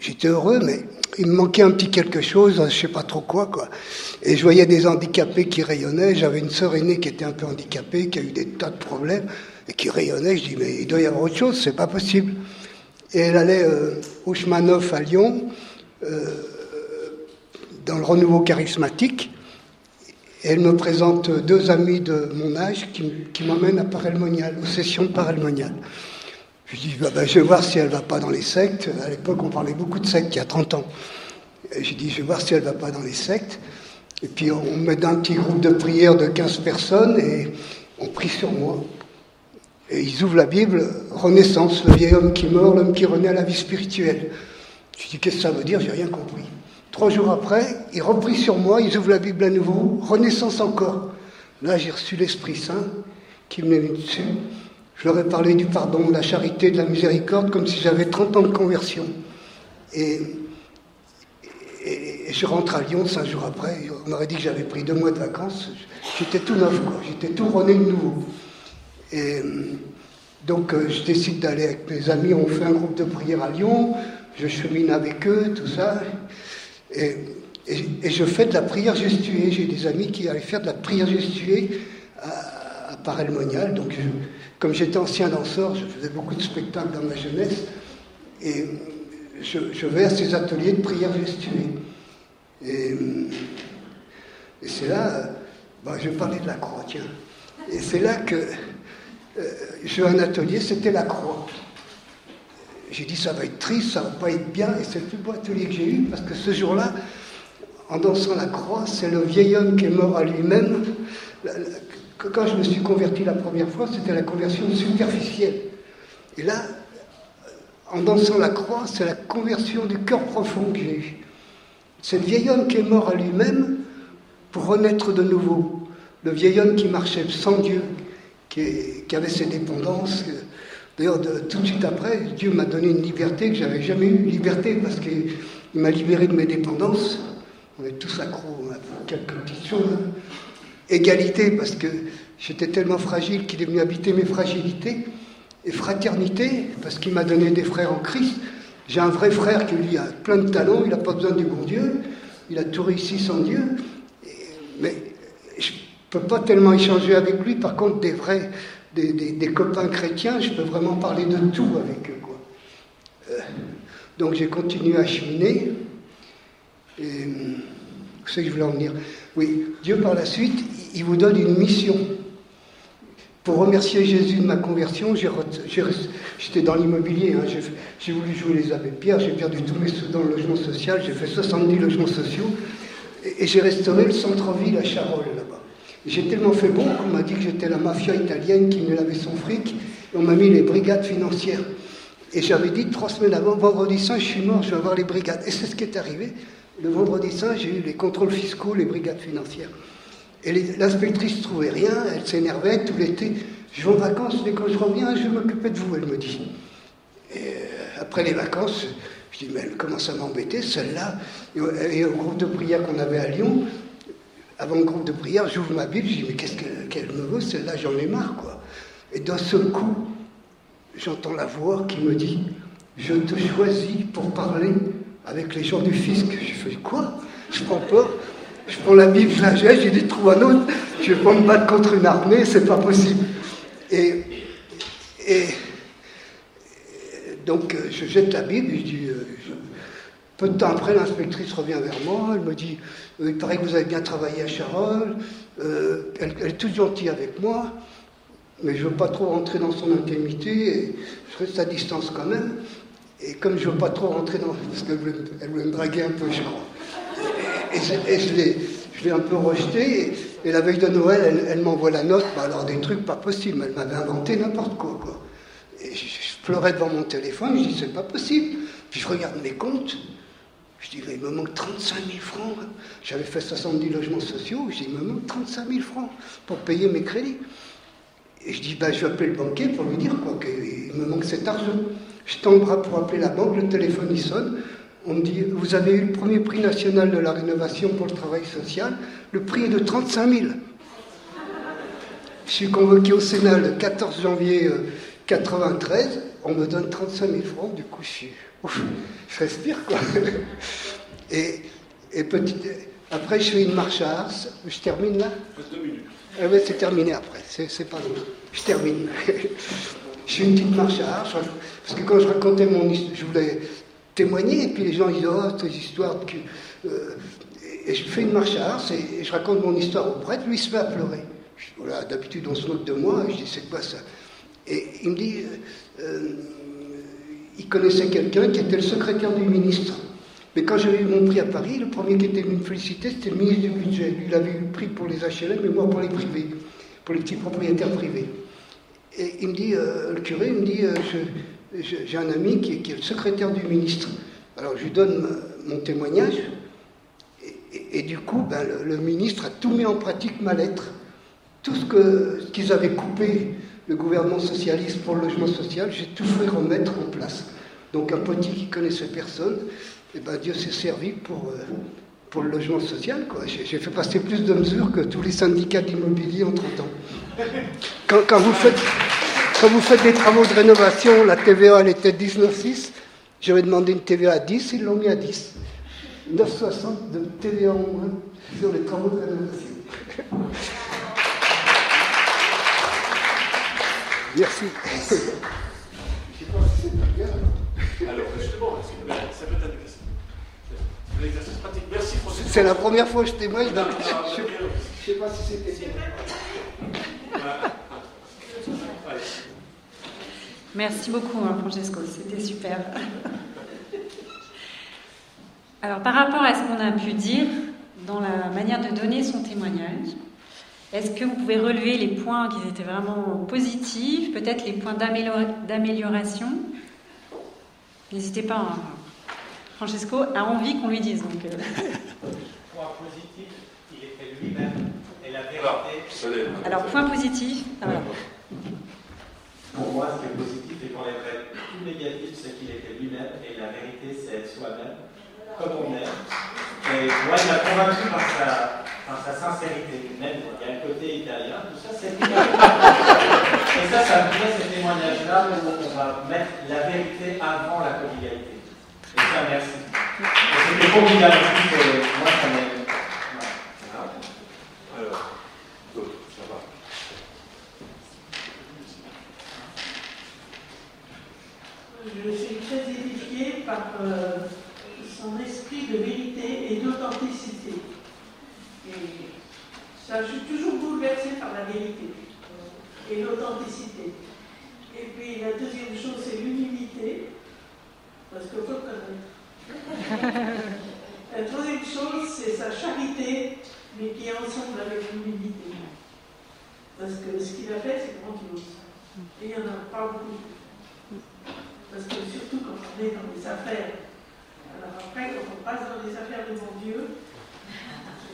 j'étais heureux, mais il me manquait un petit quelque chose, je sais pas trop quoi, quoi. Et je voyais des handicapés qui rayonnaient. J'avais une sœur aînée qui était un peu handicapée, qui a eu des tas de problèmes et qui rayonnait. Je dis mais il doit y avoir autre chose, c'est pas possible. Et elle allait euh, au à Lyon, euh, dans le renouveau charismatique. Et elle me présente deux amis de mon âge qui, m'emmènent à Parelmonial, aux sessions de Parelmonial. Je dis, bah, bah, je vais voir si elle va pas dans les sectes. À l'époque, on parlait beaucoup de sectes, il y a 30 ans. J'ai dit, je vais voir si elle va pas dans les sectes. Et puis, on me met dans un petit groupe de prière de 15 personnes et on prie sur moi. Et ils ouvrent la Bible, Renaissance, le vieil homme qui meurt, l'homme qui renaît à la vie spirituelle. Je dis, qu'est-ce que ça veut dire? J'ai rien compris. Trois jours après, ils reprient sur moi, ils ouvrent la Bible à nouveau, Renaissance encore. Là, j'ai reçu l'Esprit Saint qui me met dessus. Je leur ai parlé du pardon, de la charité, de la miséricorde, comme si j'avais 30 ans de conversion. Et, je rentre à Lyon cinq jours après. On m'aurait dit que j'avais pris deux mois de vacances. J'étais tout neuf, quoi. J'étais tout rené de nouveau. Et donc, euh, je décide d'aller avec mes amis. On fait un groupe de prière à Lyon. Je chemine avec eux, tout ça. Et, je fais de la prière gestuée. J'ai des amis qui allaient faire de la prière gestuée à, à Parelmonial. Donc, comme j'étais ancien danseur, je faisais beaucoup de spectacles dans ma jeunesse, et je, vais à ces ateliers de prière gestuée. Et, et c'est là, bah, je parler de la croix, tiens. Et c'est là que euh, j'ai un atelier, c'était la croix. J'ai dit, ça va être triste, ça va pas être bien, et c'est le plus beau atelier que j'ai eu, parce que ce jour-là, en dansant la croix, c'est le vieil homme qui est mort à lui-même, quand je me suis converti la première fois, c'était la conversion superficielle. Et là, en dansant la croix, c'est la conversion du cœur profond que j'ai eue. C'est le vieil homme qui est mort à lui-même pour renaître de nouveau. Le vieil homme qui marchait sans Dieu, qui, avait ses dépendances. D'ailleurs, tout de suite après, Dieu m'a donné une liberté que j'avais jamais eue. Liberté parce qu'il m'a libéré de mes dépendances. On est tous accros à quelques petites choses. Hein égalité, parce que j'étais tellement fragile qu'il est venu habiter mes fragilités, et fraternité, parce qu'il m'a donné des frères en Christ. J'ai un vrai frère qui lui a plein de talents, il n'a pas besoin du bon Dieu, il a tout réussi sans Dieu, mais ne peux pas tellement échanger avec lui, par contre des vrais, des, copains chrétiens, je peux vraiment parler de tout avec eux. Quoi. Euh, donc j'ai continué à cheminer, et où c'est que je voulais en venir? Oui, Dieu par la suite, il vous donne une mission. Pour remercier Jésus de ma conversion, j'étais dans l'immobilier, hein, j'ai voulu jouer les abbés Pierre, j'ai perdu tous mes sous dans le logement social, j'ai fait 70 logements sociaux, et, j'ai restauré le centre-ville à Charolles là-bas. J'ai tellement fait bon qu'on m'a dit que j'étais la mafia italienne qui me lavait son fric, et on m'a mis les brigades financières. Et j'avais dit trois semaines avant, vendredi saint, je suis mort, je vais avoir les brigades. Et c'est ce qui est arrivé. Le vendredi saint, j'ai eu les contrôles fiscaux, les brigades financières. Et l'inspectrice ne trouvait rien, elle s'énervait tout l'été. Je vais en vacances, mais quand je reviens, je vais m'occuper de vous, elle me dit. Et euh, après les vacances, je dis, mais elle commence à m'embêter, celle-là. Et, au groupe de prière qu'on avait à Lyon, avant le groupe de prière, j'ouvre ma Bible, je dis, mais qu'est-ce qu'elle me veut, celle-là, j'en ai marre, quoi. Et d'un seul coup, j'entends la voix qui me dit, je te choisis pour parler avec les gens du fisc. Je fais, quoi? Je prends peur. Je prends la Bible, je la jette, j'ai dit trouve un autre, je vais pas me battre contre une armée, c'est pas possible. Et, et, donc euh, je jette la Bible, je dis, euh, peu de temps après, l'inspectrice revient vers moi, elle me dit, euh, il paraît que vous avez bien travaillé à Charolles, elle, est toute gentille avec moi, mais je ne veux pas trop rentrer dans son intimité, et je reste à distance quand même. Et comme je ne veux pas trop rentrer dans... parce qu'elle voulait me draguer un peu, je crois et, je, l'ai un peu rejeté. Et, la veille de Noël, elle, m'envoie la note. Bah, alors, des trucs pas possibles. Elle m'avait inventé n'importe quoi, quoi. Et je, pleurais devant mon téléphone. Je dis, c'est pas possible. Puis je regarde mes comptes. Je dis, il me manque 35 000 francs. J'avais fait 70 logements sociaux. Je dis, il me manque 35 000 francs pour payer mes crédits. Et je dis, bah, je vais appeler le banquier pour lui dire quoi, qu'il me manque cet argent. Je tends le bras pour appeler la banque, le téléphone il sonne on me dit, vous avez eu le premier prix national de la rénovation pour le travail social, le prix est de 35 000. je suis convoqué au Sénat le 14 janvier 93, on me donne 35 000 francs, du coup je suis, je respire quoi. Et, et petit, après je fais une marche à Ars, je termine là Deux minutes. Ah c'est terminé après, c'est pas long. Je termine. je fais une petite marche à Ars, parce que quand je racontais mon histoire, je voulais témoigner, et puis les gens disent Oh, tes histoires. Que, euh, et je fais une marche à Ars, et, je raconte mon histoire au prêtre, lui il se met à pleurer. Voilà, d'habitude on se moque de moi, et je dis C'est quoi ça? Et il me dit euh, euh, Il connaissait quelqu'un qui était le secrétaire du ministre. Mais quand j'ai eu mon prix à Paris, le premier qui était venu me féliciter, c'était le ministre du budget. Lui, il avait eu le prix pour les HLM et moi pour les privés, pour les petits propriétaires privés. Et il me dit, le curé, il me dit, j'ai un ami qui est, le secrétaire du ministre. Alors je lui donne mon témoignage, et, du coup, ben, le, ministre a tout mis en pratique ma lettre. Tout ce qu'ils avaient coupé, le gouvernement socialiste pour le logement social, j'ai tout fait remettre en place. Donc un petit qui connaissait personne, eh ben, Dieu s'est servi pour, euh, pour le logement social. J'ai fait passer plus de mesures que tous les syndicats d'immobilier en 30 ans. quand vous faites... Quand vous faites des travaux de rénovation, la TVA, elle était 19,6. J'avais demandé une TVA à 10, ils l'ont mis à 10. 9,60 de TVA en moins sur les travaux de rénovation. Merci. Alors, justement, ça peut être L'exercice pratique. Merci, C'est la première fois que je témoigne, donc je ne sais pas si c'était. Merci beaucoup, hein, Francesco, c'était super. Alors, par rapport à ce qu'on a pu dire dans la manière de donner son témoignage, est-ce que vous pouvez relever les points qui étaient vraiment positifs, peut-être les points d'amélioration? N'hésitez pas. Hein. Francesco a envie qu'on lui dise. Donc, euh. Point positif, il était lui-même et la vérité. Alors, point positif. Ah, pour moi, ce qui est positif et qu'on est vrai. Tout négatif, c'est qu'il était lui-même, et la vérité, c'est être soi-même, comme on est. Et moi, il m'a convaincu par sa, sa sincérité. Même, il y a le côté italien, tout ça, c'est Et ça, ça me plaît, ces témoignages-là, où on va mettre la vérité avant la convivialité. Et ça, merci. C'était formidable moi, ça m'aide. je suis très édifiée par euh, son esprit de vérité et d'authenticité. Et ça, je suis toujours bouleversée par la vérité euh, et l'authenticité. Et puis la deuxième chose, c'est l'humilité, parce qu'il faut connaître. la troisième chose, c'est sa charité, mais qui est ensemble avec l'humilité. Parce que ce qu'il a fait, c'est grandiose. Et il n'y en a pas beaucoup. Parce que surtout quand on est dans les affaires, alors après, quand on passe dans les affaires de mon Dieu,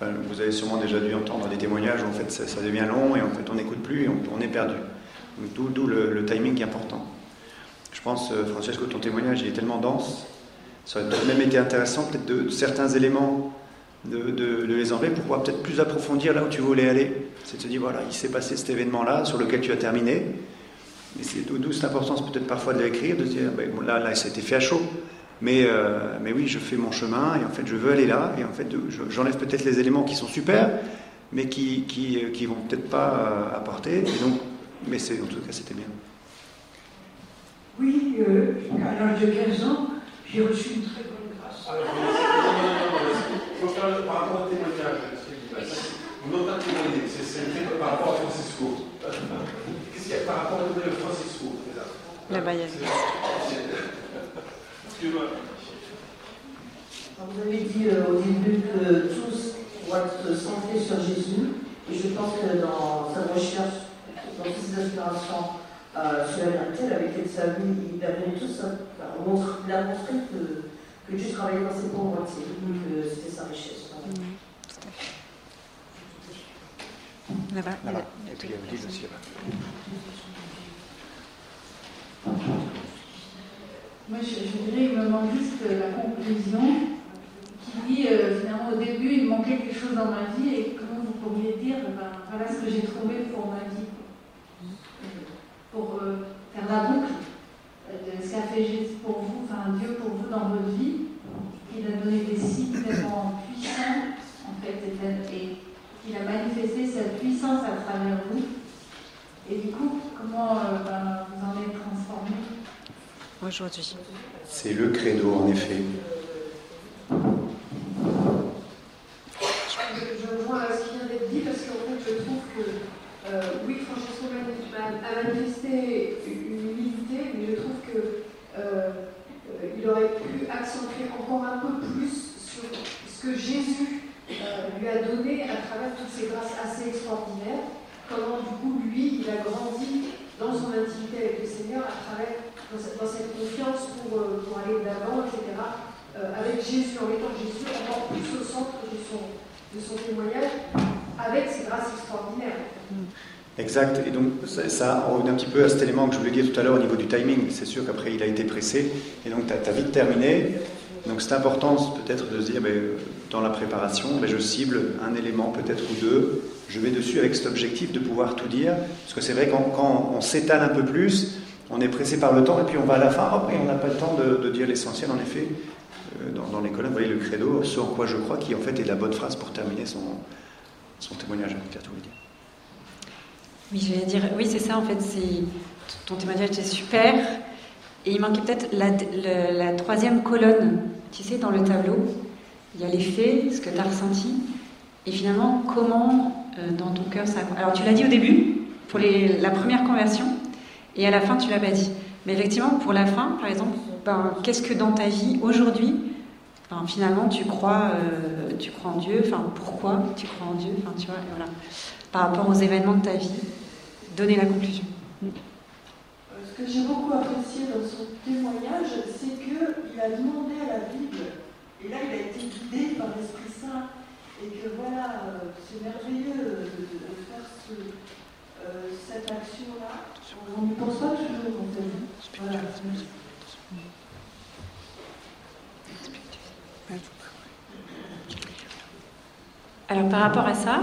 vous avez sûrement déjà dû entendre des témoignages où en fait ça, devient long et en fait on n'écoute plus et on, est perdu. D'où le, timing est important. Je pense, euh, Francesco, ton témoignage il est tellement dense, ça aurait même été intéressant peut-être de, certains éléments de, les enlever pour pouvoir peut-être plus approfondir là où tu voulais aller. C'est de se dire voilà, il s'est passé cet événement-là sur lequel tu as terminé. mais c'est d'où cette importance peut-être parfois de l'écrire, de se dire, ben, bon, là, là, ça a été fait à chaud. Mais, euh, mais oui, je fais mon chemin et en fait, je veux aller là. Et en fait, je- j'enlève peut-être les éléments qui sont super, mais qui, qui, qui vont peut-être pas euh, apporter. Et donc, mais c'est, en tout cas, c'était bien. Oui, euh, à l'âge de 15 ans, j'ai reçu une très bonne grâce. Ah, non, non, par rapport au témoignage. Vous n'entendez pas c'est par rapport à Francisco. Qu'est-ce qu'il y a par rapport au Francisco Là-bas, il y a- Excuse-moi. Vous avez dit euh, au début que tous vont être centrés sur Jésus, et je pense que dans sa recherche, dans toutes ses aspirations euh, sur la vérité, avait fait de sa vie, il avait tous, enfin, on montre- il a montré que, que Dieu travaillait dans ses pauvretés, que c'était sa richesse. Voilà. Là-bas, il y a- Là-bas. Et puis, il y a Odile aussi là-bas. Moi, je, dirais, il me manque juste la conclusion qui dit, euh, finalement, au début, il manquait quelque chose dans ma vie et comment vous pourriez dire, ben, voilà ce que j'ai trouvé pour ma vie. Pour euh, faire la boucle euh, de ce qu'a fait Jésus pour vous, enfin Dieu pour vous dans votre vie. Il a donné des signes tellement puissants, en fait, et, il a manifesté cette puissance à travers vous. Et du coup, comment euh, ben, vous en êtes transformé C'est le credo, en effet. Je, je rejoins à ce qui vient d'être dit parce qu'en fait, je trouve que euh, oui, Francesco a a manifesté une humilité, mais je trouve que euh, euh, il aurait pu accentuer encore un peu plus sur ce que Jésus euh, lui a donné à travers toutes ces grâces assez extraordinaires. Comment du coup lui, il a grandi dans son intimité avec le Seigneur à travers dans cette, dans cette confiance pour, euh, pour aller de l'avant, etc. euh, avec Jésus, en mettant Jésus encore plus au centre de son, témoignage, avec ses grâces extraordinaires. Exact. Et donc, ça, ça revient un petit peu à cet élément que je voulais dire tout à l'heure au niveau du timing. C'est sûr qu'après, il a été pressé. Et donc, tu as, vite terminé. Donc, c'est important peut-être de se dire, ben, dans la préparation, ben, je cible un élément peut-être ou deux. Je vais dessus avec cet objectif de pouvoir tout dire. Parce que c'est vrai quand, quand on s'étale un peu plus, on est pressé par le temps et puis on va à la fin, hop, et on n'a pas le temps de, dire l'essentiel. En effet, dans, dans les colonnes, vous voyez le credo, ce en quoi je crois, qui en fait est la bonne phrase pour terminer son, son témoignage. Voulais dire. Oui, je vais dire, oui, c'est ça en fait, ton témoignage était super. Et il manquait peut-être la, la, la, troisième colonne, tu sais, dans le tableau. Il y a les faits, ce que tu as ressenti, et finalement, comment euh, dans ton cœur ça. Alors, tu l'as dit au début, pour la première conversion, et à la fin, tu l'as pas dit. Mais effectivement, pour la fin, par exemple, ben, qu'est-ce que dans ta vie, aujourd'hui, ben, finalement, tu crois, euh, tu crois en Dieu, enfin, pourquoi tu crois en Dieu, enfin, tu vois, voilà. Par rapport aux événements de ta vie, donner la conclusion. Ce que j'ai beaucoup apprécié dans son témoignage, c'est qu'il a demandé à la Bible, et là il a été guidé par l'Esprit Saint, et que voilà, euh, c'est merveilleux de, faire ce, euh, cette action-là. On n'y pense pas toujours en fait. Voilà. Alors par rapport à ça,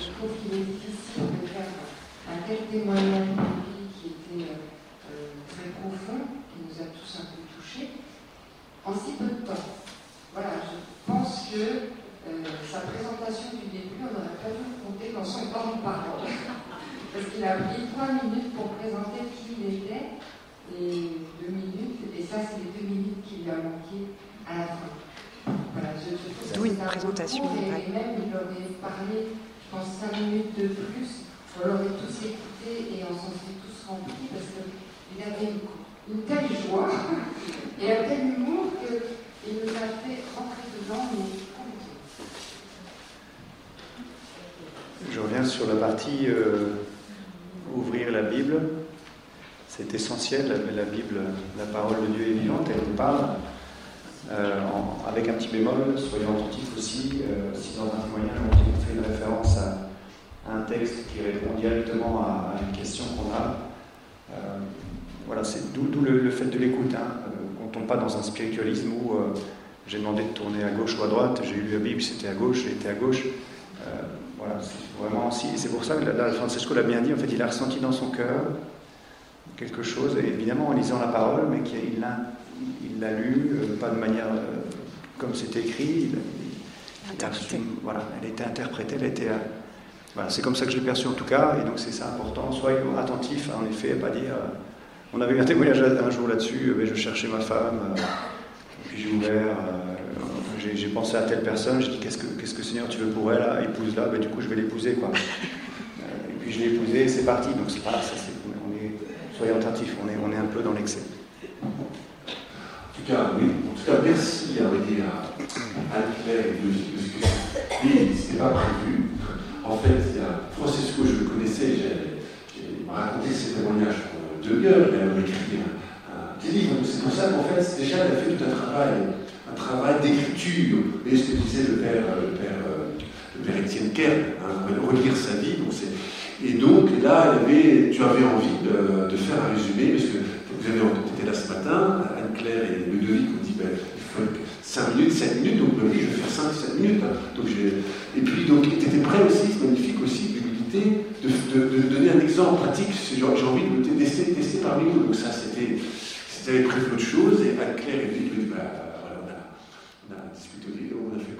Je trouve qu'il est difficile de faire un tel témoignage de vie qui était euh, très profond, qui nous a tous un peu touchés, en si peu de temps. Voilà, je pense que euh, sa présentation du début, on n'aurait pas dû compter dans son temps de parole. Parce qu'il a pris trois minutes pour présenter qui il était, et deux minutes, et ça, c'est les deux minutes qui lui a manqué à la fin. Voilà, je, je trouve D'où une présentation. et, et même, il aurait parlé, je pense, cinq minutes de plus, on l'aurait tous écouté et on s'en serait tous remplis parce qu'il avait une, une, telle joie et un tel humour qu'il nous a fait rentrer dedans, mais complètement. Je reviens sur la partie euh, ouvrir la Bible. C'est essentiel, la, la, Bible, la parole de Dieu est vivante, elle nous parle. Euh, en, avec un petit bémol, soyons attentifs aussi, euh, si dans un témoignage on fait une référence à, un texte qui répond directement à, une question qu'on a, euh, voilà, c'est d'où le, fait de l'écoute. Hein. on ne tombe pas dans un spiritualisme où j'ai demandé de tourner à gauche ou à droite, j'ai lu la Bible, c'était à gauche, été à gauche. voilà, c'est vraiment si, c'est pour ça que Francesco l'a bien dit, en fait, il a ressenti dans son cœur quelque chose, évidemment en lisant la parole, mais qu'il l'a, il l'a lu, pas de manière comme c'était écrit, voilà, elle a été interprétée, elle a été. Euh, voilà, c'est comme ça que je l'ai perçu en tout cas, et donc c'est ça important. Soyons attentifs, en effet, pas dire. Euh, on avait eu un témoignage un jour là-dessus, mais je cherchais ma femme, euh, puis j'ai ouvert, j'ai pensé à telle personne, j'ai dit qu'est-ce que, qu'est-ce que Seigneur tu veux pour elle, épouse-la, ben, du coup je vais l'épouser quoi. et puis je l'ai épousée, c'est parti, donc c'est pas ça, on est, soyons attentifs, on est, on est un peu dans l'excès. En tout cas, oui, merci à, à Anne-Claire de, de ce que oui, ce n'était pas prévu. En fait, il y a Francesco, je le connaissais, il m'a raconté ses témoignages pour deux heures, il a écrit un, des livres. C'est pour ça qu'en fait, déjà, il a fait tout un travail, un travail d'écriture. Et ce que disait le père, le père, le père Étienne Kern, hein, relire sa vie. Donc et donc, là, tu avais envie de, de, faire un résumé, parce que vous avez été là ce matin, Anne-Claire et Ludovic ont dit ben, il faut 5 minutes, 7 minutes, donc ben, je vais faire 5, 7 minutes. Hein. Et puis, donc, tu étais prêt aussi, c'est magnifique aussi, l'humilité, de, donner un exemple pratique. J'ai envie de tester, tester parmi nous. Donc, ça, c'était. C'était prévu autre chose, et Anne-Claire et Ludovic, ben, voilà, on a, on a discuté, on a fait